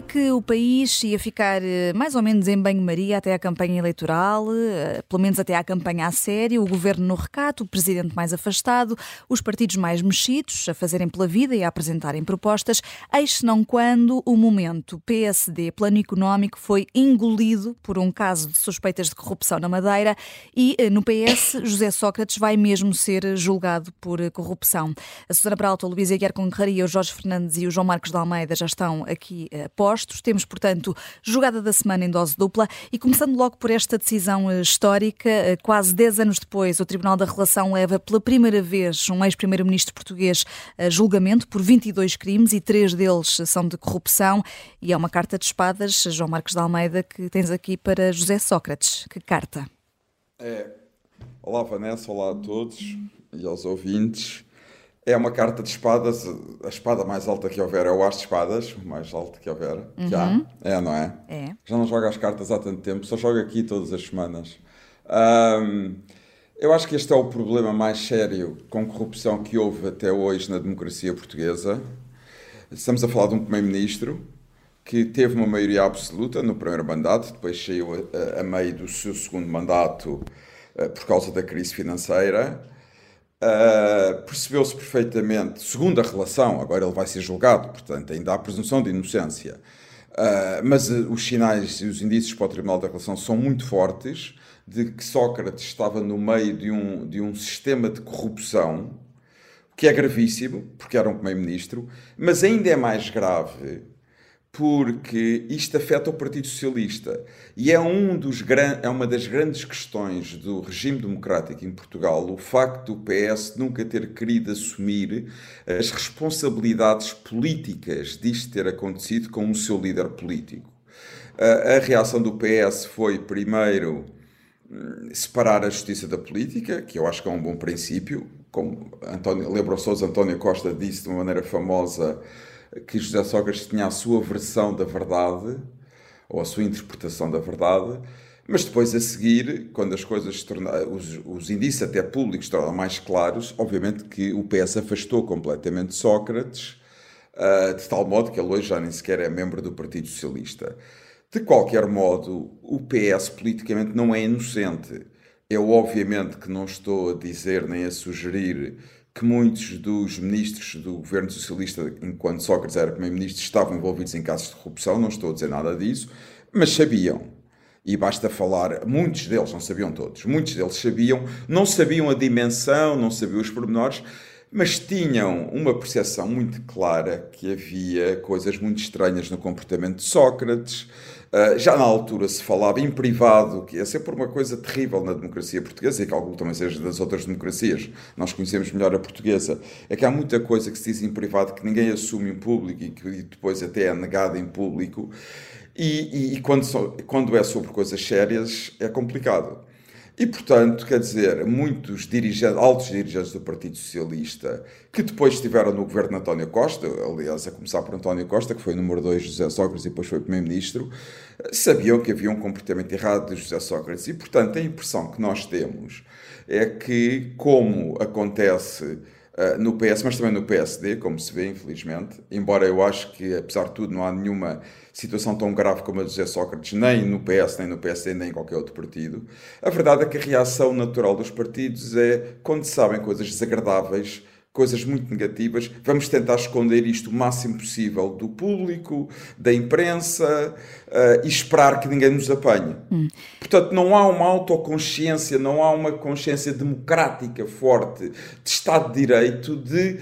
Parecia que o país ia ficar eh, mais ou menos em banho-maria até à campanha eleitoral, eh, pelo menos até à campanha a sério, o governo no recato, o presidente mais afastado, os partidos mais mexidos a fazerem pela vida e a apresentarem propostas, eis não quando o momento PSD Plano Económico foi engolido por um caso de suspeitas de corrupção na Madeira e eh, no PS José Sócrates vai mesmo ser julgado por corrupção. A Susana Peralta, o Luís Aguiar Concarria, o Jorge Fernandes e o João Marcos de Almeida já estão aqui eh, postos. Temos, portanto, jogada da semana em dose dupla e começando logo por esta decisão eh, histórica, eh, quase 10 anos depois, o Tribunal da Relação leva pela primeira vez um ex-primeiro-ministro português a julgamento por 22 crimes e três deles são de corrupção e é uma carta de espadas, João Marcos de Almeida, que tens aqui para José Sócrates. Que carta? É. Olá Vanessa, olá a todos e aos ouvintes. É uma carta de espadas, a espada mais alta que houver é o As de Espadas, o mais alto que houver. Uhum. Já. É, não é? É. Já não joga as cartas há tanto tempo, só joga aqui todas as semanas. Um, eu acho que este é o problema mais sério com corrupção que houve até hoje na democracia portuguesa. Estamos a falar de um primeiro-ministro que teve uma maioria absoluta no primeiro mandato, depois saiu a, a meio do seu segundo mandato uh, por causa da crise financeira Uh, Percebeu-se perfeitamente, segundo a relação, agora ele vai ser julgado, portanto, ainda há presunção de inocência, uh, mas uh, os sinais e os indícios para o Tribunal da Relação são muito fortes de que Sócrates estava no meio de um, de um sistema de corrupção, que é gravíssimo, porque era um primeiro-ministro, mas ainda é mais grave porque isto afeta o Partido Socialista e é, um dos, é uma das grandes questões do regime democrático em Portugal o facto do PS nunca ter querido assumir as responsabilidades políticas disto ter acontecido com o seu líder político. A, reação do PS foi, primeiro, hum, separar a justiça da política, que eu acho que é um bom princípio, como António, Sousa António Costa disse de uma maneira famosa que José Sócrates tinha a sua versão da verdade, ou a sua interpretação da verdade, mas depois a seguir, quando as coisas se os, os indícios até públicos tornaram mais claros, obviamente que o PS afastou completamente Sócrates, uh, de tal modo que ele hoje já nem sequer é membro do Partido Socialista. De qualquer modo, o PS politicamente não é inocente. Eu, obviamente, que não estou a dizer nem a sugerir que muitos dos ministros do governo socialista, enquanto Sócrates era primeiro-ministro, estavam envolvidos em casos de corrupção, não estou a dizer nada disso, mas sabiam. E basta falar, muitos deles, não sabiam todos, muitos deles sabiam, não sabiam a dimensão, não sabiam os pormenores, mas tinham uma percepção muito clara que havia coisas muito estranhas no comportamento de Sócrates, Uh, já na altura se falava em privado, que é sempre uma coisa terrível na democracia portuguesa, e calculo também seja das outras democracias, nós conhecemos melhor a portuguesa, é que há muita coisa que se diz em privado que ninguém assume em público e que depois até é negada em público, e, e, e quando, so, quando é sobre coisas sérias é complicado. E, portanto, quer dizer, muitos dirigentes, altos dirigentes do Partido Socialista, que depois estiveram no governo de António Costa, aliás, a começar por António Costa, que foi número 2 de José Sócrates e depois foi Primeiro-Ministro, sabiam que havia um comportamento errado de José Sócrates. E, portanto, a impressão que nós temos é que, como acontece uh, no PS, mas também no PSD, como se vê, infelizmente, embora eu acho que, apesar de tudo, não há nenhuma situação tão grave como a de José Sócrates, nem no PS, nem no PSD, nem em qualquer outro partido. A verdade é que a reação natural dos partidos é, quando sabem coisas desagradáveis, coisas muito negativas, vamos tentar esconder isto o máximo possível do público, da imprensa uh, e esperar que ninguém nos apanhe. Hum. Portanto, não há uma autoconsciência, não há uma consciência democrática forte de Estado de Direito de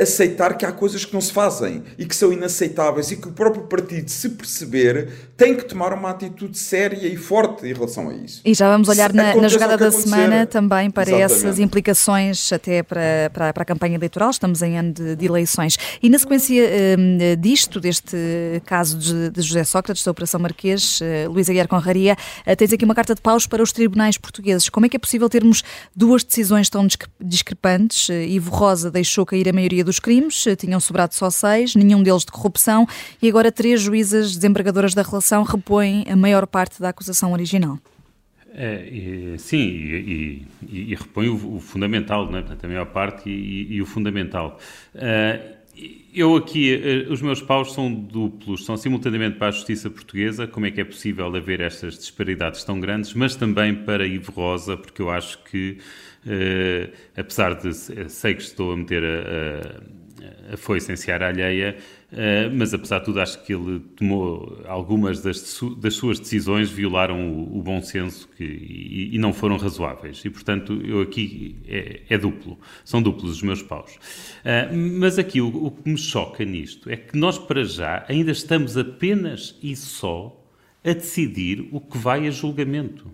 aceitar que há coisas que não se fazem e que são inaceitáveis e que o próprio partido, se perceber, tem que tomar uma atitude séria e forte em relação a isso. E já vamos olhar na, na, jogada da semana também para Exatamente. essas implicações até para, para, para, a campanha eleitoral. Estamos em ano de, de eleições. E na sequência um, disto, deste caso de, de, José Sócrates, da Operação Marquês, uh, Luísa Guiar Conraria, uh, tens aqui uma carta de paus para os tribunais portugueses. Como é que é possível termos duas decisões tão discrepantes? Uh, Ivo Rosa deixou cair a maioria dos crimes, tinham sobrado só seis, nenhum deles de corrupção, e agora três juízas desembargadoras da relação repõem a maior parte da acusação original. É, e, sim, e, e, e repõe o, o, fundamental, né? Portanto, a maior parte e, o fundamental. Uh, eu aqui, eh, os meus paus são duplos, são simultaneamente para a justiça portuguesa, como é que é possível haver estas disparidades tão grandes, mas também para Ivo Rosa, porque eu acho que, uh, apesar de, sei que estou a meter a, a, a foice em seara alheia, Uh, mas apesar de tudo, acho que ele tomou algumas das, das suas decisões violaram o, o bom senso que, e, e, não foram razoáveis. E portanto, eu aqui é, é duplo, são duplos os meus paus. Uh, mas aqui o, o que me choca nisto é que nós, para já, ainda estamos apenas e só a decidir o que vai a julgamento.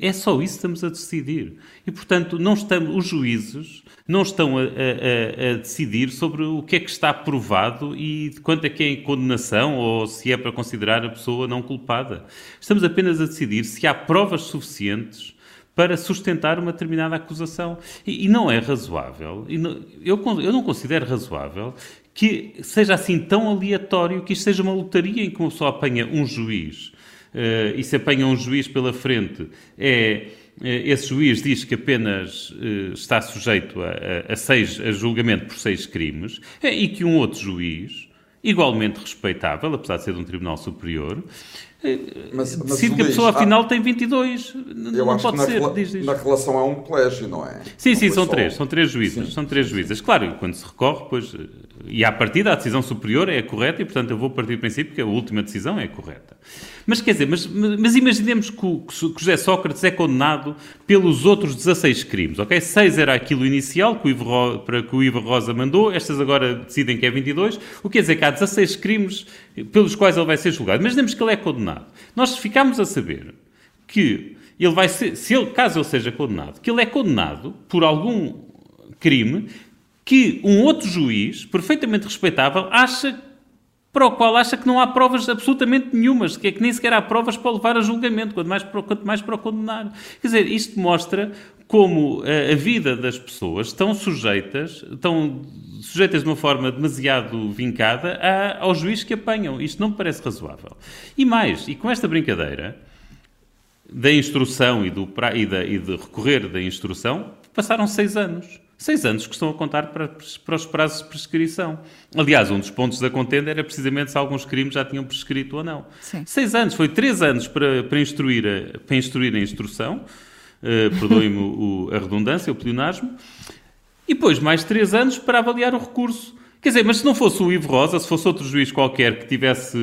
É só isso que estamos a decidir. E, portanto, não estamos, os juízes não estão a, a, a, decidir sobre o que é que está provado e quanto é que é condenação ou se é para considerar a pessoa não culpada. Estamos apenas a decidir se há provas suficientes para sustentar uma determinada acusação. E, e não é razoável, não, eu, eu não considero razoável que seja assim tão aleatório que isto seja uma lotaria em que uma pessoa apanha um juiz e se apanha um juiz pela frente, é eh, esse juiz diz que apenas uh, está sujeito a, a, seis, a julgamento por seis crimes e que um outro juiz, igualmente respeitável, apesar de ser de um tribunal superior, mas, mas decide que a pessoa afinal tem 22. Eu não pode ser. Na, diz, diz. na relação é um colégio, não é? Sim, sim, são três. São três juízes. Sim. São três juízes. Claro, quando se recorre, pois. E à partida, a decisão superior é a correta e, portanto, eu vou partir do princípio que a última decisão é a correta. Mas quer dizer, mas, mas imaginemos que o, que José Sócrates é condenado pelos outros 16 crimes, ok? 6 era aquilo inicial que o Ivo, para que o Ivo Rosa mandou, estas agora decidem que é 22, o que quer dizer que há 16 crimes pelos quais ele vai ser julgado. Imaginemos que ele é condenado. Nós ficamos a saber que ele vai ser, se ele, caso ele seja condenado, que ele é condenado por algum crime que um outro juiz, perfeitamente respeitável, acha para o qual acha que não há provas absolutamente nenhumas, que é que nem sequer há provas para levar a julgamento, quanto mais para, quanto mais para o condenar. Quer dizer, isto mostra como a, a vida das pessoas estão sujeitas, estão sujeitas de uma forma demasiado vincada a, ao juiz que apanham. Isto não me parece razoável. E mais, e com esta brincadeira da instrução e, do, e, da, e de recorrer da instrução, passaram seis anos. Seis anos que estão a contar para, para os prazos de prescrição. Aliás, um dos pontos da contenda era precisamente se alguns crimes já tinham prescrito ou não. Sim. Seis anos, foi três anos para, para, instruir, a, para instruir a instrução, uh, perdoem-me a redundância, o pleonasmo, e depois mais três anos para avaliar o recurso. Quer dizer, mas se não fosse o Ivo Rosa, se fosse outro juiz qualquer que tivesse,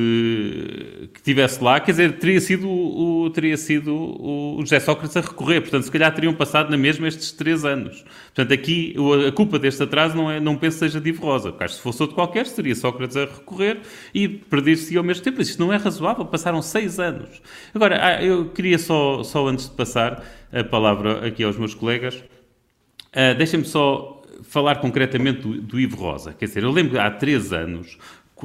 que tivesse lá, quer dizer, teria sido, o, teria sido o José Sócrates a recorrer. Portanto, se calhar teriam passado na mesma estes três anos. Portanto, aqui a culpa deste atraso não, é, não penso seja de Ivo Rosa. Porque se fosse outro qualquer, seria Sócrates a recorrer e perder-se ao mesmo tempo. Isto não é razoável. Passaram seis anos. Agora, ah, eu queria só, só antes de passar a palavra aqui aos meus colegas, uh, deixem-me só falar concretamente do, do Ivo Rosa. Quer dizer, eu lembro há três anos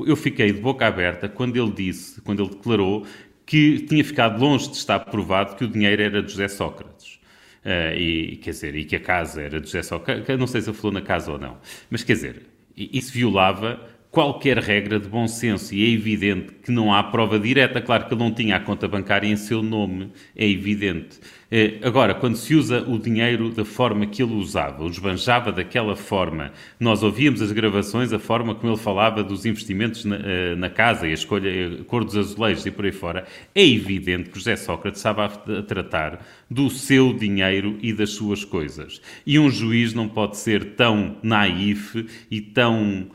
eu fiquei de boca aberta quando ele disse, quando ele declarou que tinha ficado longe de estar provado que o dinheiro era de José Sócrates. Uh, e, quer dizer, e que a casa era de José Sócrates. Não sei se ele falou na casa ou não. Mas, quer dizer, isso violava qualquer regra de bom senso e é evidente que não há prova direta. Claro que ele não tinha a conta bancária em seu nome, é evidente. Eh, agora, quando se usa o dinheiro da forma que ele usava, o esbanjava daquela forma, nós ouvíamos as gravações, a forma como ele falava dos investimentos na, eh, na casa e a escolha, a cor dos azulejos e por aí fora, é evidente que José Sócrates estava a tratar do seu dinheiro e das suas coisas. E um juiz não pode ser tão naif e tão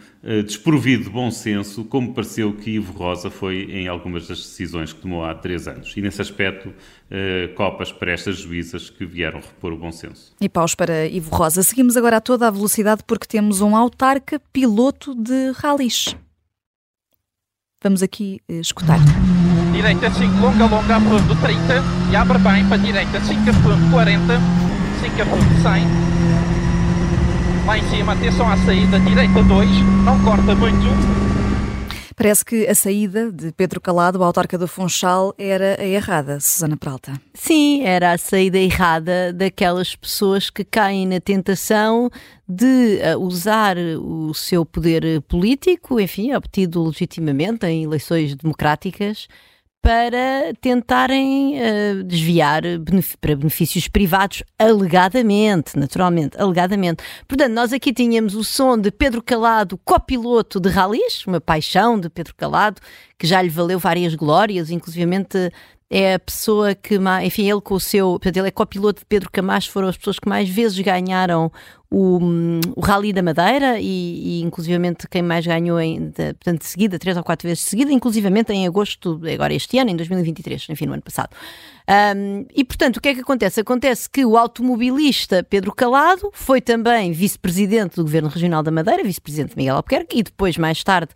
desprovido de bom senso como pareceu que Ivo Rosa foi em algumas das decisões que tomou há três anos. E nesse aspecto, uh, copas para estas juízas que vieram repor o bom senso. E paus para Ivo Rosa. Seguimos agora a toda a velocidade porque temos um autarca piloto de ralis. Vamos aqui uh, escutar. Direita 5, longa, longa, a fundo 30 e abre bem para a direita 5 a fundo 40, 5 a fundo 100. Lá em cima, atenção à saída, direita 2, não corta muito, Parece que a saída de Pedro Calado, o autarca do Funchal, era a errada, Susana Pralta. Sim, era a saída errada daquelas pessoas que caem na tentação de eh, usar o seu poder político, enfim, obtido legitimamente em eleições democráticas, para tentarem uh, desviar benef para benefícios privados, alegadamente, naturalmente, alegadamente. Portanto, nós aqui tínhamos o som de Pedro Calado, copiloto de ralis, uma paixão de Pedro Calado, que já lhe valeu várias glórias, inclusivamente é a pessoa que mais, enfim, ele com o seu, portanto, ele é copiloto de Pedro Camacho, foram as pessoas que mais vezes ganharam o, o Rally da Madeira e, e inclusivamente quem mais ganhou em, de, portanto, de seguida, três ou quatro vezes de seguida, inclusivamente em agosto, agora este ano, em 2023, enfim, no ano passado. Um, e portanto, o que é que acontece? Acontece que o automobilista Pedro Calado foi também vice-presidente do Governo Regional da Madeira, vice-presidente de Miguel Albuquerque, e depois, mais tarde,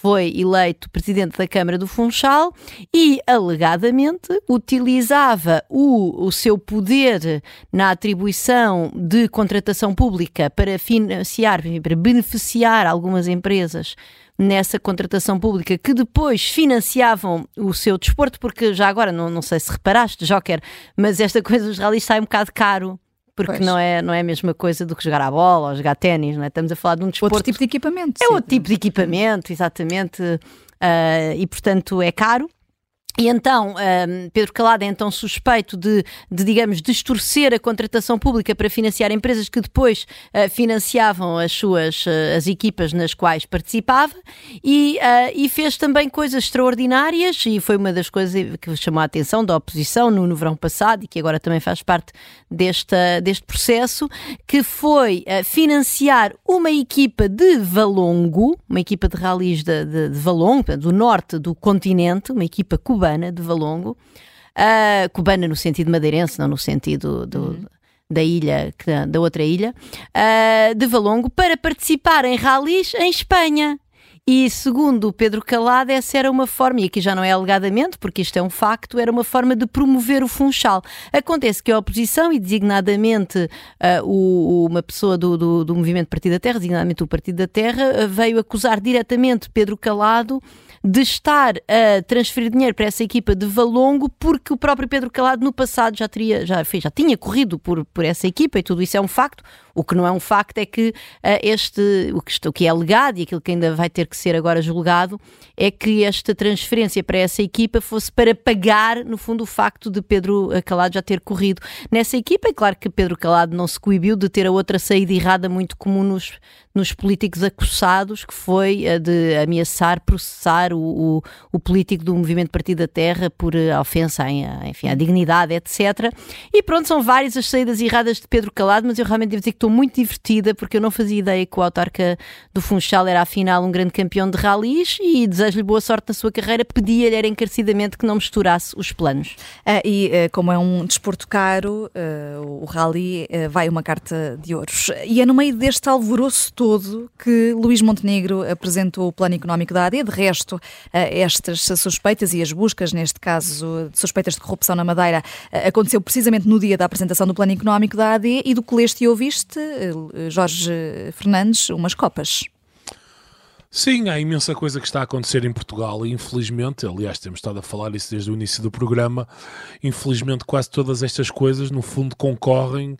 foi eleito presidente da Câmara do Funchal e, alegadamente, utilizava o, o seu poder na atribuição de contratação pública para financiar, para beneficiar algumas empresas nessa contratação pública que depois financiavam o seu desporto, porque já agora, não, não sei se reparaste, Joker, mas esta coisa dos rallies sai um bocado caro porque não é, não é a mesma coisa do que jogar a bola ou jogar ténis, não é? Estamos a falar de um desporto. Outro tipo de equipamento. É sim. outro tipo de equipamento, exatamente. Uh, e portanto é caro. E então, um, Pedro Calado é então suspeito de, de, digamos, distorcer a contratação pública para financiar empresas que depois uh, financiavam as suas uh, as equipas nas quais participava e, uh, e, fez também coisas extraordinárias e foi uma das coisas que chamou a atenção da oposição no, no verão passado e que agora também faz parte desta, deste processo, que foi financiar uma equipa de Valongo, uma equipa de ralis de, de, de Valongo, do norte do continente, uma equipa cubana cubana de Valongo, uh, cubana no sentido madeirense, não no sentido do, uhum. da ilha, da outra ilha, uh, de Valongo, para participar em ralis em Espanha. E segundo o Pedro Calado, essa era uma forma, e aqui já não é alegadamente, porque isto é um facto, era uma forma de promover o Funchal. Acontece que a oposição, e designadamente uh, o, uma pessoa do, do, do Movimento Partido da Terra, designadamente o Partido da Terra, uh, veio acusar diretamente Pedro Calado de estar a transferir dinheiro para essa equipa de Valongo porque o próprio Pedro Calado no passado já, teria, já, já tinha corrido por, por essa equipa e tudo isso é um facto. O que não é um facto é que uh, este, o que, o que é alegado e aquilo que ainda vai ter que ser agora julgado é que esta transferência para essa equipa fosse para pagar, no fundo, o facto de Pedro Calado já ter corrido nessa equipa. É claro que Pedro Calado não se coibiu de ter a outra saída errada muito comum nos, nos políticos acossados, que foi a de ameaçar processar o, o, o político do Movimento Partido da Terra por eh, ofensa à, enfim, à dignidade, etc. E pronto, são várias as saídas erradas de Pedro Calado, mas eu realmente devo dizer que estou muito divertida porque eu não fazia ideia que o autarca do Funchal era afinal um grande campeão de ralis e desejo-lhe boa sorte na sua carreira. Pedia-lhe encarecidamente que não misturasse os planos. Ah, e como é um desporto caro, o rally vai uma carta de ouros. E é no meio deste alvoroço todo que Luís Montenegro apresentou o plano económico da AD. De resto, estas suspeitas e as buscas, neste caso de suspeitas de corrupção na Madeira, aconteceu precisamente no dia da apresentação do plano económico da AD e do que leste e ouviste, Jorge Fernandes, umas copas. Sim, há imensa coisa que está a acontecer em Portugal e infelizmente, aliás, temos estado a falar isso desde o início do programa, infelizmente quase todas estas coisas no fundo concorrem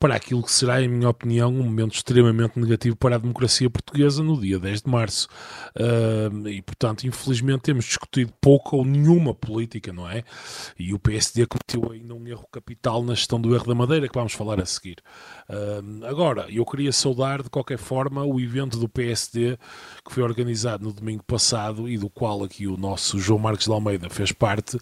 para aquilo que será, em minha opinião, um momento extremamente negativo para a democracia portuguesa no dia 10 de março. Uh, e, portanto, infelizmente temos discutido pouco ou nenhuma política, não é? E o PSD cometeu ainda um erro capital na gestão do erro da Madeira, que vamos falar a seguir. Uh, agora, eu queria saudar, de qualquer forma, o evento do PSD que foi organizado no domingo passado e do qual aqui o nosso João Marques de Almeida fez parte,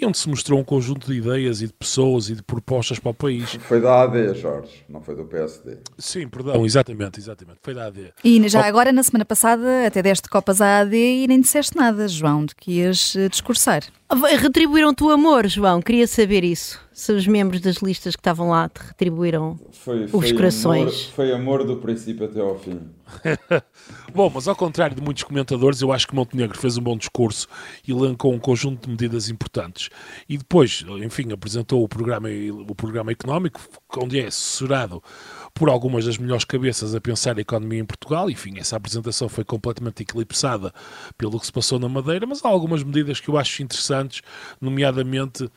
e onde se mostrou um conjunto de ideias e de pessoas e de propostas para o país. Foi da AD, Jorge. Jorge, não foi do PSD. Sim, perdão, exatamente, exatamente. Foi da AD. E já agora, na semana passada, até deste copas à AD e nem disseste nada, João, de que ias eh, discursar. Retribuíram-te o amor, João, queria saber isso. Se os membros das listas que estavam lá te retribuíram foi, foi os corações. Amor, foi amor do princípio até ao fim. bom, mas ao contrário de muitos comentadores, eu acho que Montenegro fez um bom discurso e lancou um conjunto de medidas importantes. E depois, enfim, apresentou o programa, o programa económico, onde é assessorado por algumas das melhores cabeças a pensar a economia em Portugal. Enfim, essa apresentação foi completamente eclipsada pelo que se passou na Madeira, mas há algumas medidas que eu acho interessantes, nomeadamente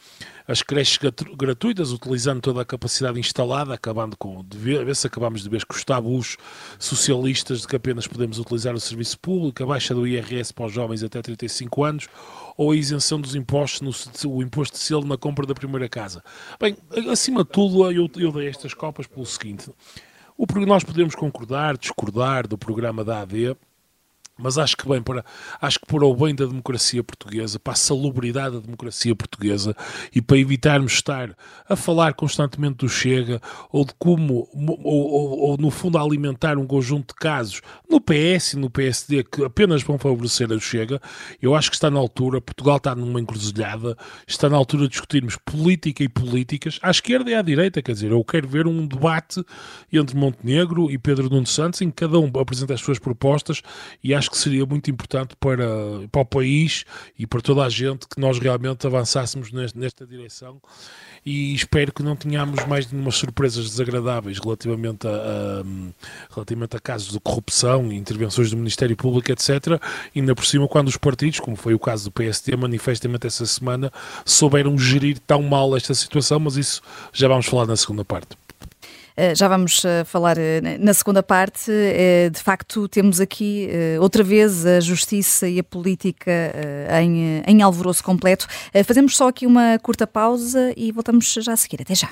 as creches gratuitas, utilizando toda a capacidade instalada, acabando com, de ver, se acabamos de ver com os tabus socialistas de que apenas podemos utilizar o serviço público, a baixa do IRS para os jovens até 35 anos, ou a isenção dos impostos, no, o imposto de selo na compra da primeira casa. Bem, acima de tudo, eu, eu dei estas copas pelo seguinte. O, nós podemos concordar, discordar do programa da AD, mas acho que bem para acho que para o bem da democracia portuguesa, para a salubridade da democracia portuguesa e para evitarmos estar a falar constantemente do Chega ou de como ou, ou, ou no fundo a alimentar um conjunto de casos no PS e no PSD que apenas vão favorecer a Chega, eu acho que está na altura, Portugal está numa encruzilhada, está na altura de discutirmos política e políticas. À esquerda e à direita, quer dizer, eu quero ver um debate entre Montenegro e Pedro Nuno Santos em que cada um apresenta as suas propostas e acho acho que seria muito importante para, para o país e para toda a gente que nós realmente avançássemos nesta, nesta direção e espero que não tenhamos mais nenhuma surpresas desagradáveis relativamente a, a, relativamente a casos de corrupção intervenções do Ministério Público, etc. E ainda por cima, quando os partidos, como foi o caso do PSD, manifestamente essa semana, souberam gerir tão mal esta situação, mas isso já vamos falar na segunda parte. Eh, já vamos eh, falar eh, na segunda parte. De facto, temos aqui outra vez a justiça e a política em, em alvoroço completo. Fazemos só aqui uma curta pausa e voltamos já a seguir. Até já.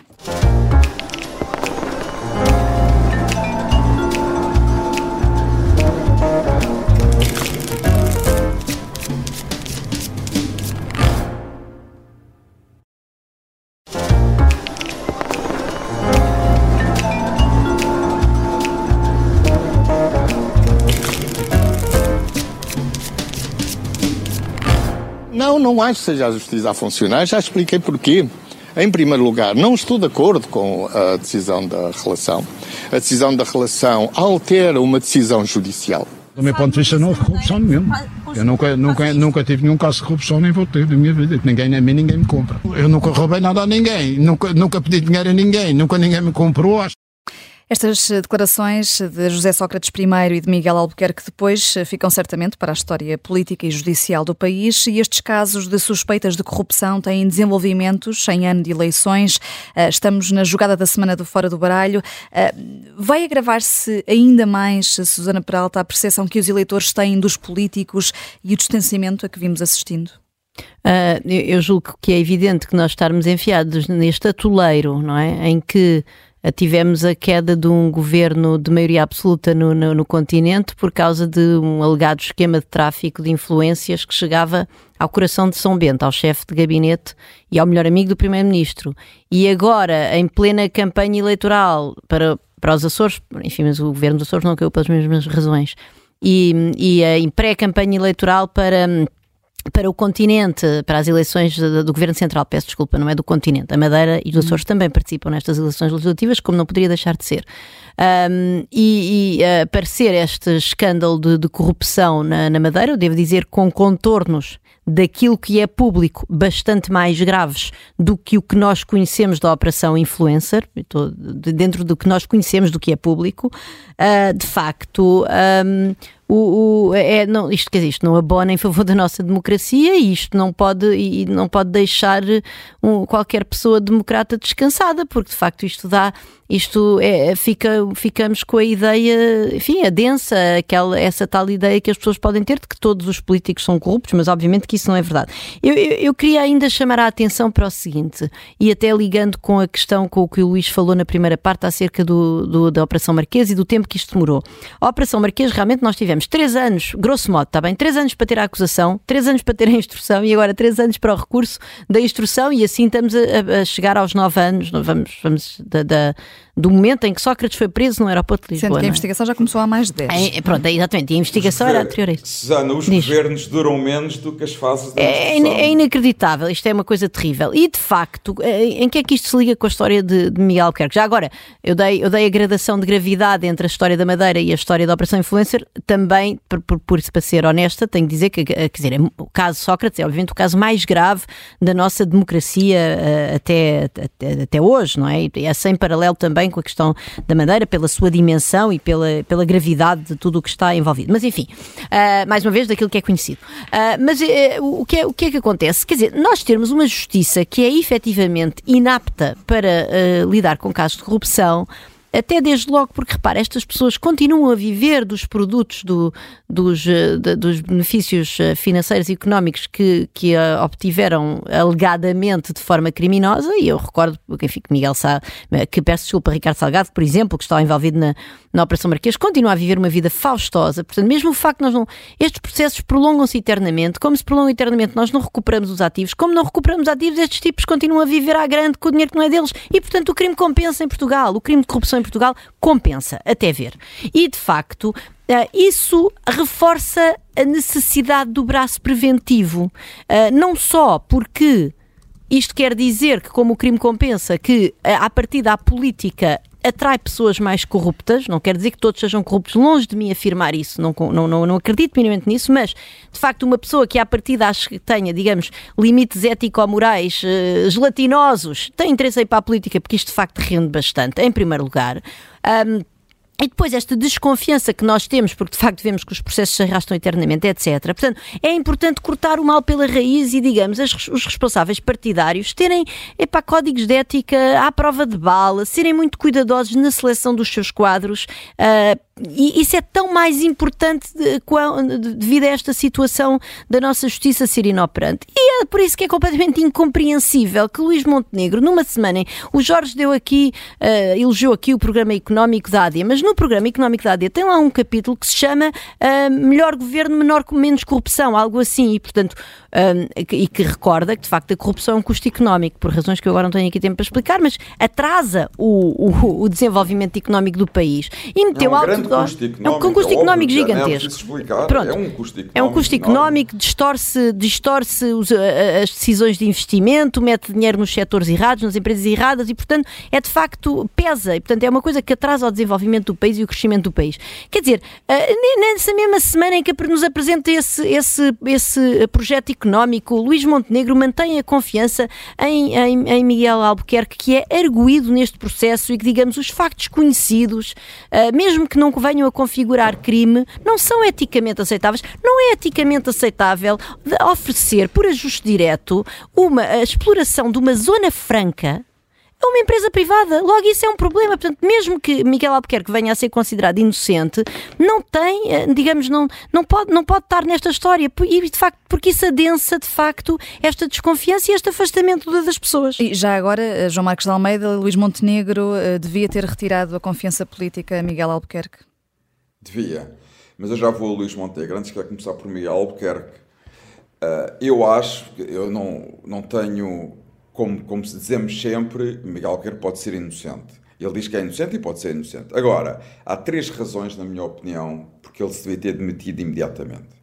Não, acho que seja a justiça a funcionar, já expliquei porquê. Em primeiro lugar, não estou de acordo com a decisão da relação. A decisão da relação altera uma decisão judicial. Do meu ponto de vista, não houve corrupção nenhuma. Eu nunca, nunca, nunca tive nenhum caso de corrupção, nem vou ter na minha vida. Ninguém, a mim, ninguém me compra. Eu nunca roubei nada a ninguém. Nunca, nunca pedi dinheiro a ninguém. Nunca ninguém me comprou. Estas declarações de José Sócrates I e de Miguel Albuquerque depois ficam certamente para a história política e judicial do país e estes casos de suspeitas de corrupção têm desenvolvimentos em ano de eleições. Ah, estamos na jogada da semana do Fora do Baralho. Vai agravar-se ainda mais, Susana Peralta, a percepção que os eleitores têm dos políticos e o distanciamento a que vimos assistindo? Uh, eu julgo que é evidente que nós estarmos enfiados neste atoleiro, não é? Em que eh, tivemos a queda de um governo de maioria absoluta no, no, no, continente por causa de um alegado esquema de tráfico de influências que chegava ao coração de São Bento, ao chefe de gabinete e ao melhor amigo do primeiro-ministro. E agora, em plena campanha eleitoral para, para os Açores, enfim, mas o governo dos Açores não caiu pelas mesmas razões, e, e em pré-campanha eleitoral para para o continente, para as eleições do Governo Central, peço desculpa, não é do continente. A Madeira e os Açores uhum. também participam nestas eleições legislativas, como não poderia deixar de ser. Um, e, e aparecer este escândalo de, de corrupção na, na, Madeira, eu devo dizer com contornos daquilo que é público bastante mais graves do que o que nós conhecemos da Operação Influencer, dentro do que nós conhecemos do que é público, uh, de facto. Um, o, o, é, não, isto, quer dizer, isto não abona em favor da nossa democracia e isto não pode, e não pode deixar um, qualquer pessoa democrata descansada, porque de facto isto dá isto é, fica, ficamos com a ideia, enfim, a densa, aquela, essa tal ideia que as pessoas podem ter de que todos os políticos são corruptos, mas obviamente que isso não é verdade. Eu, eu, eu queria ainda chamar a atenção para o seguinte, e até ligando com a questão com o que o Luís falou na primeira parte acerca do, do da Operação Marquês e do tempo que isto demorou. A Operação Marquês, realmente nós tivemos três anos, grosso modo, está bem? Três anos para ter a acusação, três anos para ter a instrução e agora três anos para o recurso da instrução e assim estamos a, a chegar aos nove anos, vamos, vamos da, da do momento em que Sócrates foi preso no aeroporto de Lisboa. Sendo que a é? investigação já começou há mais de 10. É, pronto, é, exatamente, e a investigação era anterior a isso. Susana, os Diz. governos duram menos do que as fases da é, é inacreditável, isto é uma coisa terrível. E, de facto, eh, em que é que isto se liga com a história de, de Miguel Albuquerque? Já agora, eu dei, eu dei a gradação de gravidade entre a história da Madeira e a história da Operação Influencer, também, por, por, por para ser honesta, tenho que dizer que, eh, quer dizer, o caso Sócrates é obviamente o caso mais grave da nossa democracia eh, até, até, até hoje, não é? E é sem paralelo também com a questão da Madeira, pela sua dimensão e pela, pela gravidade de tudo o que está envolvido. Mas enfim, uh, mais uma vez, daquilo que é conhecido. Uh, mas uh, o, que é, o que é que acontece? Quer dizer, nós termos uma justiça que é efetivamente inapta para lidar com casos de corrupção até desde logo, porque repara, estas pessoas continuam a viver dos produtos do, dos, eh, de, dos benefícios eh, financeiros e económicos que, que uh, obtiveram alegadamente de forma criminosa, e eu recordo enfim, que Miguel Sá, que peço desculpa, Ricardo Salgado, por exemplo, que está envolvido na, na Operação Marquês, continua a viver uma vida faustosa. Portanto, mesmo o facto de nós não. Estes processos prolongam-se eternamente, como se prolongam eternamente, nós não recuperamos os ativos, como não recuperamos ativos, estes tipos continuam a viver à grande com o dinheiro que não é deles. E, portanto, o crime compensa em Portugal, o crime de corrupção em Portugal compensa, até ver. E, de facto, Uh, isso reforça a necessidade do braço preventivo. Uh, não só porque isto quer dizer que, como o crime compensa, que uh, a partir da política atrai pessoas mais corruptas, não quer dizer que todos sejam corruptos, longe de mim afirmar isso, não, não, não, não acredito minimamente nisso, mas de facto uma pessoa que à partida acho que tenha, digamos, limites ético-morais uh, gelatinosos, tem interesse aí para a política, porque isto de facto rende bastante, em primeiro lugar. Um, e depois esta desconfiança que nós temos, porque de facto vemos que os processos se arrastam eternamente, etc. Portanto, é importante cortar o mal pela raiz e, digamos, as, os responsáveis partidários terem epá, códigos de ética à prova de bala, serem muito cuidadosos na seleção dos seus quadros, uh, e isso é tão mais importante devido a esta situação da nossa justiça ser inoperante. E é por isso que é completamente incompreensível que Luís Montenegro, numa semana, o Jorge deu aqui, uh, elogiou aqui o programa económico da ADIA, mas no programa económico da ADIA tem lá um capítulo que se chama uh, Melhor Governo, menor, Menos Corrupção, algo assim, e portanto, e que recorda que de facto a corrupção é um custo económico, por razões que eu agora não tenho aqui tempo para explicar, mas atrasa o, o, o desenvolvimento económico do país e meteu é um alto custo económico, é um custo é económico óbvio, gigantesco. Explicar, Pronto, é um custo económico. É um custo económico, distorce, distorce os, as decisões de investimento, mete dinheiro nos setores errados, nas empresas erradas e, portanto, é de facto, pesa. E, portanto, é uma coisa que atrasa o desenvolvimento do país e o crescimento do país. Quer dizer, nessa mesma semana em que nos apresenta esse, esse, esse projeto económico, Luís Montenegro mantém a confiança em, em, em Miguel Albuquerque, que é arguído neste processo e que, digamos, os factos conhecidos, mesmo que não venham a configurar crime não são eticamente aceitáveis. Não é eticamente aceitável oferecer, por ajuste direto, uma exploração de uma zona franca a uma empresa privada. Logo, isso é um problema. Portanto, mesmo que Miguel Albuquerque venha a ser considerado inocente, não tem, eh, digamos, não, não, pode, não pode estar nesta história. E, de facto, porque isso adensa, de facto, esta desconfiança e este afastamento das pessoas. E já agora, eh, João Marcos de Almeida, Luís Montenegro eh, devia ter retirado a confiança política a Miguel Albuquerque? Devia. Mas eu já vou a Luís Montenegro. Antes quero começar por Miguel Albuquerque. eu acho, eu não, não tenho como, como dizemos sempre, Miguel Albuquerque pode ser inocente. Ele diz que é inocente e pode ser inocente. Agora, há três razões, na minha opinião, porque ele se devia ter demitido imediatamente.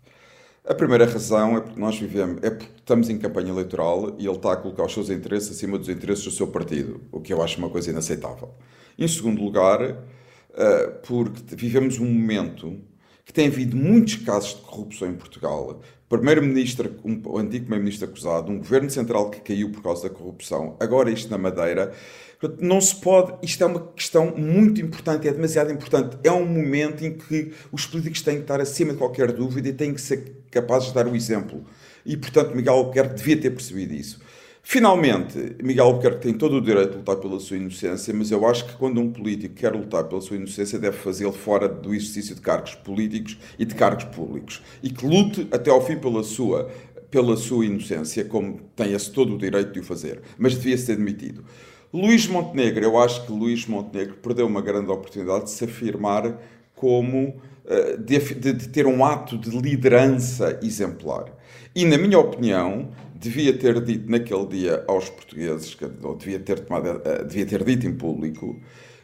A primeira razão é porque nós vivemos, é porque estamos em campanha eleitoral e ele está a colocar os seus interesses acima dos interesses do seu partido, o que eu acho uma coisa inaceitável. Em segundo lugar, eh, porque vivemos um momento que tem havido muitos casos de corrupção em Portugal, primeiro-ministro, um, antigo primeiro-ministro acusado, um governo central que caiu por causa da corrupção, agora isto na Madeira. Não se pode. Isto é uma questão muito importante, é demasiado importante. É um momento em que os políticos têm que estar acima de qualquer dúvida e têm que ser capazes de dar o exemplo. E, portanto, Miguel Albuquerque devia ter percebido isso. Finalmente, Miguel Albuquerque tem todo o direito de lutar pela sua inocência, mas eu acho que quando um político quer lutar pela sua inocência, deve fazê-lo fora do exercício de cargos políticos e de cargos públicos. E que lute até ao fim pela sua, pela sua inocência, como tem esse todo o direito de o fazer. Mas devia ser demitido. Luís Montenegro, eu acho que Luís Montenegro perdeu uma grande oportunidade de se afirmar como. Eh, de, de, de ter um ato de liderança exemplar. E, na minha opinião, devia ter dito naquele dia aos portugueses, ou devia ter, tomado, eh, devia ter dito em público,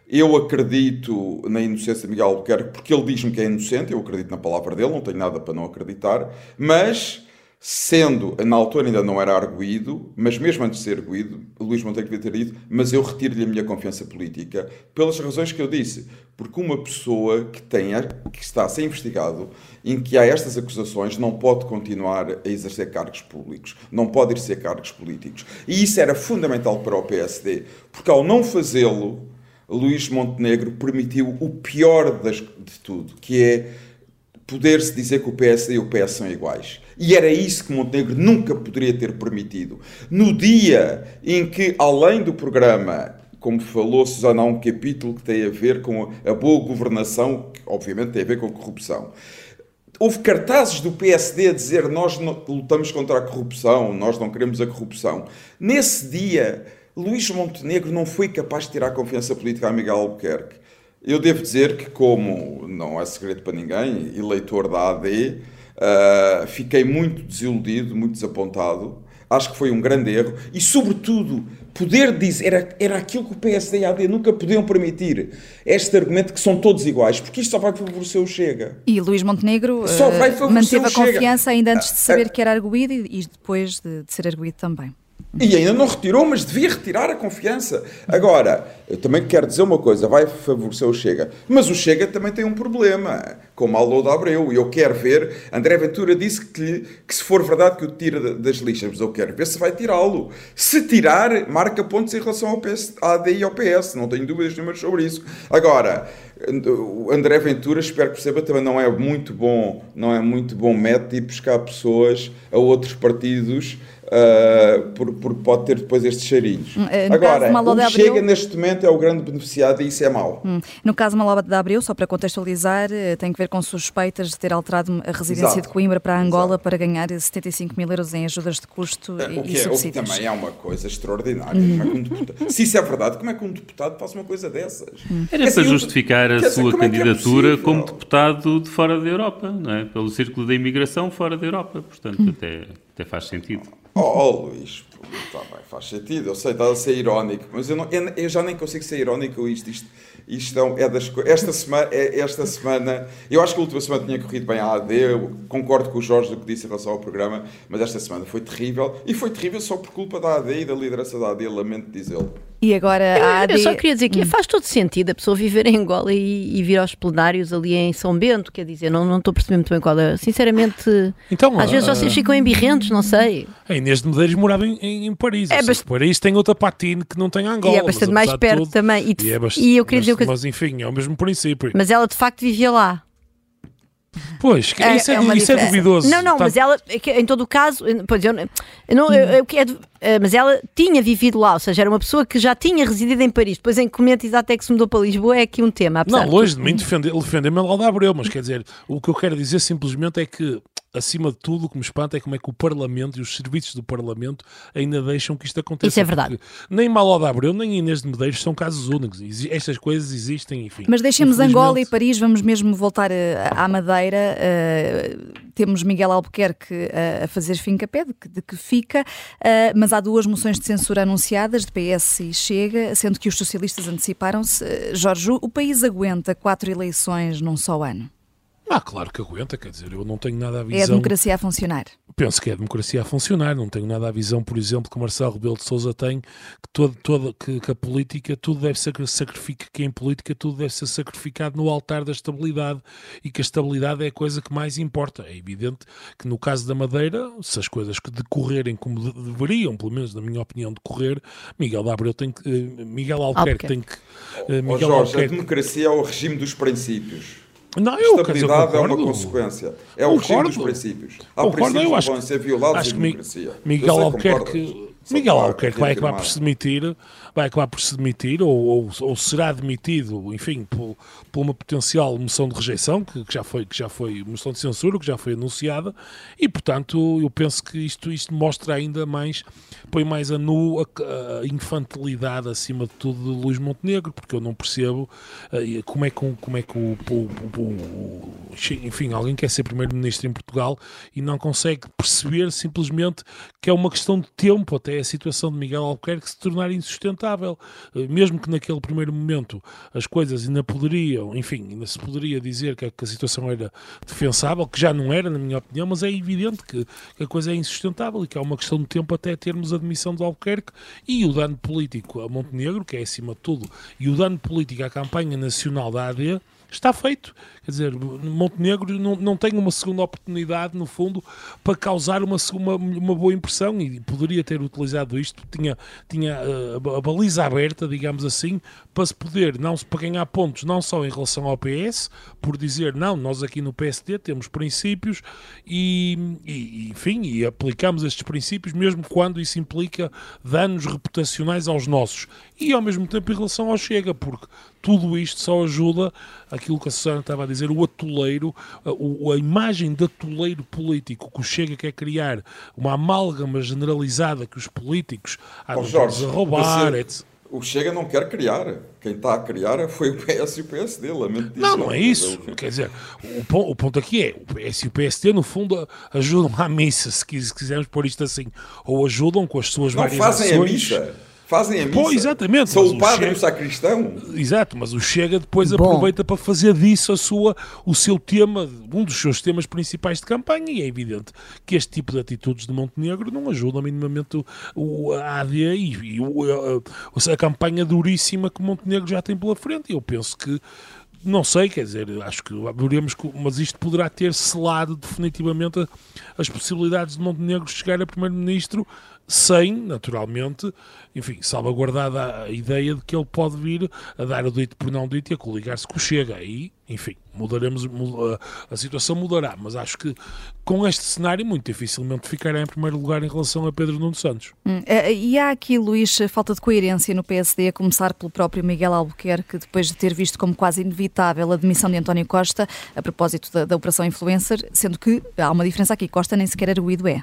eu acredito na inocência de Miguel Albuquerque porque ele diz-me que é inocente, eu acredito na palavra dele, não tenho nada para não acreditar, mas sendo, na altura ainda não era arguído, mas mesmo antes de ser arguído, Luís Montenegro devia ter dito, mas eu retiro-lhe a minha confiança política, pelas razões que eu disse. Porque uma pessoa que, tem, que está a ser investigado, em que há estas acusações, não pode continuar a exercer cargos públicos, não pode exercer cargos políticos. E isso era fundamental para o PSD, porque ao não fazê-lo, Luís Montenegro permitiu o pior das, de tudo, que é poder-se dizer que o PSD e o PS são iguais. E era isso que Montenegro nunca poderia ter permitido. No dia em que, além do programa, como falou Susana, há um capítulo que tem a ver com a boa governação, que obviamente tem a ver com a corrupção. Houve cartazes do PSD a dizer nós lutamos contra a corrupção, nós não queremos a corrupção. Nesse dia, Luís Montenegro não foi capaz de tirar a confiança política a Miguel Albuquerque. Eu devo dizer que, como não é segredo para ninguém, eleitor da AD, uh, eh, fiquei muito desiludido, muito desapontado. Acho que foi um grande erro e, sobretudo, poder dizer era, era aquilo que o PSD e a AD nunca podiam permitir. Este argumento que são todos iguais, porque isto só vai favorecer o Chega. E Luís Montenegro uh, manteve a confiança ainda antes de saber que era arguído e, e depois de, de ser arguído também. E ainda não retirou, mas devia retirar a confiança. Agora, eu também quero dizer uma coisa: vai favorecer o Chega. Mas o Chega também tem um problema, como a Alô da Abreu. E eu quero ver. André Ventura disse que, que se for verdade que o tira das listas, mas eu quero ver se vai tirá-lo. Se tirar, marca pontos em relação ao PS, à AD e ao PS. Não tenho dúvidas nenhumas sobre isso. Agora. O André Ventura, espero que perceba, também não é muito bom, não é muito bom método de buscar pessoas a outros partidos Uh, porque pode ter depois estes cheirinhos. Uh, Agora, o que chega neste momento é o grande beneficiado e isso é mau. Hum. No caso de Maloba de Abreu, só para contextualizar, eh, tem que ver com suspeitas de ter alterado a residência Exato. de Coimbra para Angola Exato. para ganhar 75 mil euros em ajudas de custo uh, e, é, subsídios. O que também é uma coisa extraordinária. Hum. É um deputado, se isso é verdade, como é que um deputado faz uma coisa dessas? Hum. Era para justificar a sua dizer, candidatura é é como deputado de fora da Europa, não é? pelo círculo da imigração fora da Europa. Portanto, hum. até, até faz sentido. Oh, oh Luís, tá bem, faz sentido, eu sei, estás a ser irónico, mas eu, não, eu, eu, já nem consigo ser irónico isto. Isto, isto é das esta semana, é, esta semana, eu acho que a última semana tinha corrido bem a AD, eu concordo com o Jorge do que disse em relação ao programa, mas esta semana foi terrível, e foi terrível só por culpa da AD e da liderança da AD, lamento dizê-lo. E agora a AD... Eu só queria dizer que hum. faz todo sentido a pessoa viver em Angola e, e, vir aos plenários ali em São Bento, quer dizer, não, não estou a perceber muito bem qual é. Sinceramente, então, às vezes vocês ficam embirrentos, não sei. A Inês de Medeiros morava em, em, em Paris. É bast... Paris tem outra patina que não tem Angola. E é bastante mais perto tudo, também. E, e, é bastante, e eu queria dizer que... Mas enfim, é o mesmo princípio. Mas ela de facto vivia lá. Pois, é, isso, é, é isso é duvidoso. Não, não, tá. mas ela, em todo o caso, pois eu, eu não, eu, eu, eu, mas ela tinha vivido lá, ou seja, era uma pessoa que já tinha residido em Paris. Depois, em que momento exato é que se mudou para Lisboa, é aqui um tema. Não, longe de, de mim defender, defender-me lá da Abreu, mas quer dizer, o que eu quero dizer simplesmente é que acima de tudo, o que me espanta é como é que o Parlamento e os serviços do Parlamento ainda deixam que isto aconteça. Isso é verdade. Nem Malo de Abreu, nem Inês de Medeiros são casos únicos. Estas coisas existem, enfim. Mas deixemos Angola e Paris, vamos mesmo voltar eh, à Madeira. Uh, temos Miguel Albuquerque uh, a fazer fim que, de que fica, uh, mas há duas moções de censura anunciadas, de PS e Chega, sendo que os socialistas anteciparam-se. Jorge, o país aguenta quatro eleições num só ano? Ah, claro que aguenta, quer dizer, eu não tenho nada a visão. É a democracia a funcionar. Penso que é a democracia a funcionar, não tenho nada a visão, por exemplo, que Marcelo Rebelo de Souza tem, que, todo, todo, que, que, a política, tudo deve ser sacrificado, que em política tudo deve ser sacrificado no altar da estabilidade e que a estabilidade é a coisa que mais importa. É evidente que no caso da Madeira, se as coisas que decorrerem como de, deveriam, pelo menos na minha opinião, decorrer, Miguel Abreu tem que, uh, Miguel Albuquerque tem que... Uh, Miguel oh, Jorge, Albuquerque... a democracia é o regime dos princípios. Não, eu, Estabilidade é uma consequência. É o regime dos princípios. Há concordo, princípios eu acho, que vão ser violados acho em democracia. Miguel Albuquerque, Miguel Albuquerque vai acabar por se demitir vai acabar por se demitir ou, ou, ou será demitido, enfim, por, por, uma potencial moção de rejeição, que, que, já foi, que já foi moção de censura, que já foi anunciada, e portanto eu penso que isto, isto mostra ainda mais, põe mais a nu a, a infantilidade acima de tudo de Luís Montenegro, porque eu não percebo uh, como é que, como é que o, o, o, enfim, alguém quer ser primeiro-ministro em Portugal e não consegue perceber simplesmente que é uma questão de tempo até a situação de Miguel Albuquerque se tornar insustentável eh, mesmo que naquele primeiro momento as coisas ainda poderiam, enfim, ainda se poderia dizer que a, que a situação era defensável, que já não era, na minha opinião, mas é evidente que, que, a coisa é insustentável e que há uma questão de tempo até termos a admissão de Albuquerque e o dano político a Montenegro, que é acima de tudo, e o dano político à campanha nacional da AD está feito. Quer dizer, Montenegro não, não tem uma segunda oportunidade, no fundo, para causar uma, uma, uma boa impressão e poderia ter utilizado isto, tinha, tinha uh, a baliza aberta, digamos assim, para se poder, não para ganhar pontos, não só em relação ao PS, por dizer, não, nós aqui no PSD temos princípios e, e enfim, e aplicamos estes princípios mesmo quando isso implica danos reputacionais aos nossos. E ao mesmo tempo em relação ao Chega, porque tudo isto só ajuda aquilo que a Susana estava a dizer, o atoleiro, a, a imagem de atoleiro político que o Chega quer criar, uma amálgama generalizada que os políticos andam oh, a roubar, etc. O Chega não quer criar. Quem está a criar foi o PS e o PSD, lamento dizer. Não, não é isso. Quer dizer, o, ponto, o ponto aqui é, o PS e o PSD, no fundo, ajudam à missa, se quisermos pôr isto assim. Ou ajudam com as suas não várias fazem ações. a missa Fazem a missa. Pô, exatamente. São o padre e o sacristão. Exato, mas o Chega depois Bom. aproveita para fazer disso a sua, o seu tema, um dos seus temas principais de campanha, e é evidente que este tipo de atitudes de Montenegro não ajudam minimamente o, o, a AD e, e o, a, a, campanha duríssima que Montenegro já tem pela frente. Eu penso que não sei, quer dizer, acho que veremos, mas isto poderá ter selado definitivamente as possibilidades de Montenegro chegar a primeiro-ministro sem, naturalmente, enfim, salvaguardada a ideia de que ele pode vir a dar o dito por não dito e a coligar-se com o Chega. Aí, enfim, mudaremos, a situação mudará, mas acho que com este cenário muito dificilmente ficará em primeiro lugar em relação a Pedro Nuno Santos. Hum, é, e há aqui, Luís, falta de coerência no PSD, a começar pelo próprio Miguel Albuquerque, depois de ter visto como quase inevitável a demissão de António Costa a propósito da, da Operação Influencer, sendo que há uma diferença aqui, Costa nem sequer arguído é.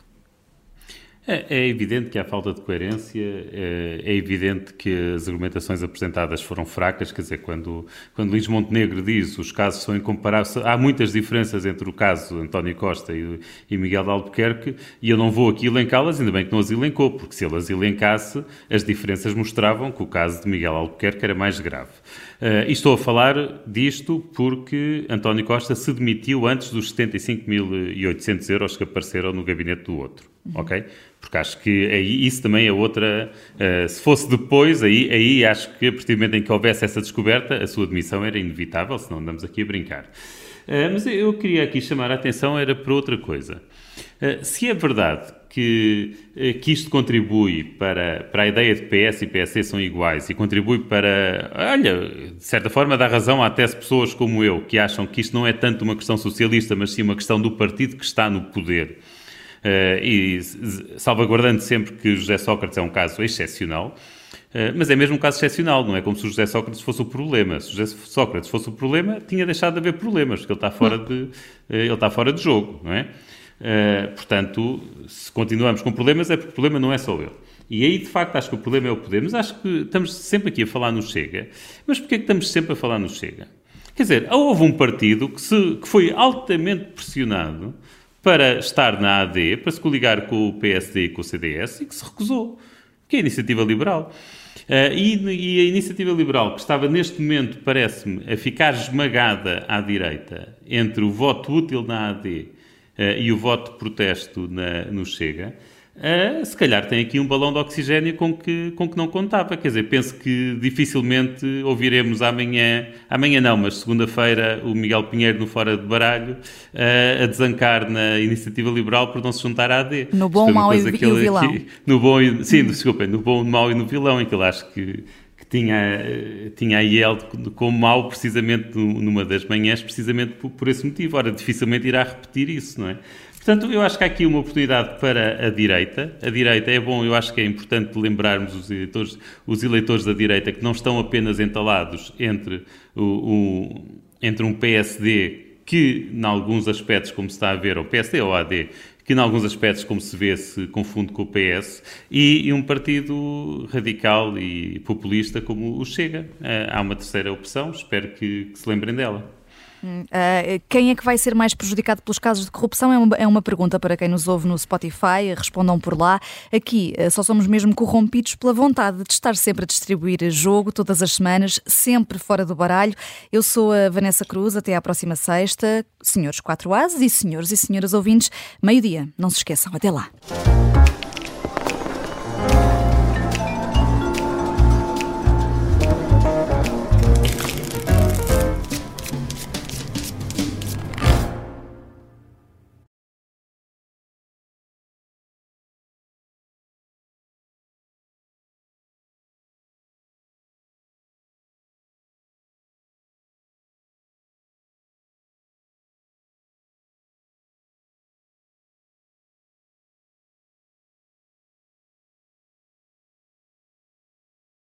É, é, evidente que há falta de coerência, é, é, evidente que as argumentações apresentadas foram fracas, quer dizer, quando, quando Luís Montenegro diz os casos são incomparáveis, há muitas diferenças entre o caso António Costa e, e Miguel de Albuquerque, e eu não vou aqui elencá-las, ainda bem que não as elencou, porque se ele as elencasse, as diferenças mostravam que o caso de Miguel Albuquerque era mais grave. Uh, e estou a falar disto porque António Costa se demitiu antes dos 75.800 euros que apareceram no gabinete do outro. Ok? Porque acho que aí, isso também é outra. Uh, se fosse depois, aí, aí acho que a partir do momento em que houvesse essa descoberta, a sua demissão era inevitável, senão andamos aqui a brincar. Uh, mas eu queria aqui chamar a atenção era para outra coisa. Uh, se é verdade que, que isto contribui para, para a ideia de PS e PSD são iguais e contribui para, olha, de certa forma dá razão a até pessoas como eu que acham que isto não é tanto uma questão socialista, mas sim uma questão do partido que está no poder e salvaguardando sempre que José Sócrates é um caso excepcional, uh, mas é mesmo um caso excepcional, não é como se o José Sócrates fosse o problema. Se o José Sócrates fosse o problema, tinha deixado de haver problemas, porque ele está fora de, uh, ele está fora de jogo, não é? portanto, se continuamos com problemas, é porque o problema não é só ele. E aí, de facto, acho que o problema é o poder. Mas acho que estamos sempre aqui a falar no Chega. Mas porquê é que estamos sempre a falar no Chega? Quer dizer, houve um partido que, se, que foi altamente pressionado para estar na AD, para se coligar com o PSD e com o CDS e que se recusou, que é a Iniciativa Liberal. Uh, e, e, a Iniciativa Liberal, que estava neste momento, parece-me, a ficar esmagada à direita entre o voto útil na AD uh, eh, e o voto de protesto na, no Chega, Uh, se calhar tem aqui um balão de oxigênio com que, com que não contava. Quer dizer, penso que dificilmente ouviremos amanhã, amanhã não, mas segunda-feira, o Miguel Pinheiro no Fora de Baralho uh, a desancar na Iniciativa Liberal por não se juntar à AD. No bom, mau e, e o vilão. No bom, sim, hum. desculpem, no bom, no mau e no vilão, em que eu acho que, que tinha, tinha a IEL como mau precisamente numa das manhãs, precisamente por, por esse motivo. Ora, dificilmente irá repetir isso, não é? Portanto, eu acho que há aqui uma oportunidade para a direita. A direita é bom, eu acho que é importante lembrarmos os eleitores, os eleitores da direita que não estão apenas entalados entre, o, o, entre um PSD que, em alguns aspectos, como se está a ver, ou PSD ou AD, que em alguns aspectos, como se vê, se confunde com o PS, e, e um partido radical e populista como o Chega. Uh, há uma terceira opção, espero que, que se lembrem dela. Uh, quem é que vai ser mais prejudicado pelos casos de corrupção? É uma, é uma pergunta para quem nos ouve no Spotify. Respondam por lá. Aqui uh, só somos mesmo corrompidos pela vontade de estar sempre a distribuir jogo todas as semanas, sempre fora do baralho. Eu sou a Vanessa Cruz. Até à próxima sexta. Senhores 4 As e senhores e senhoras ouvintes, meio-dia. Não se esqueçam. Até lá.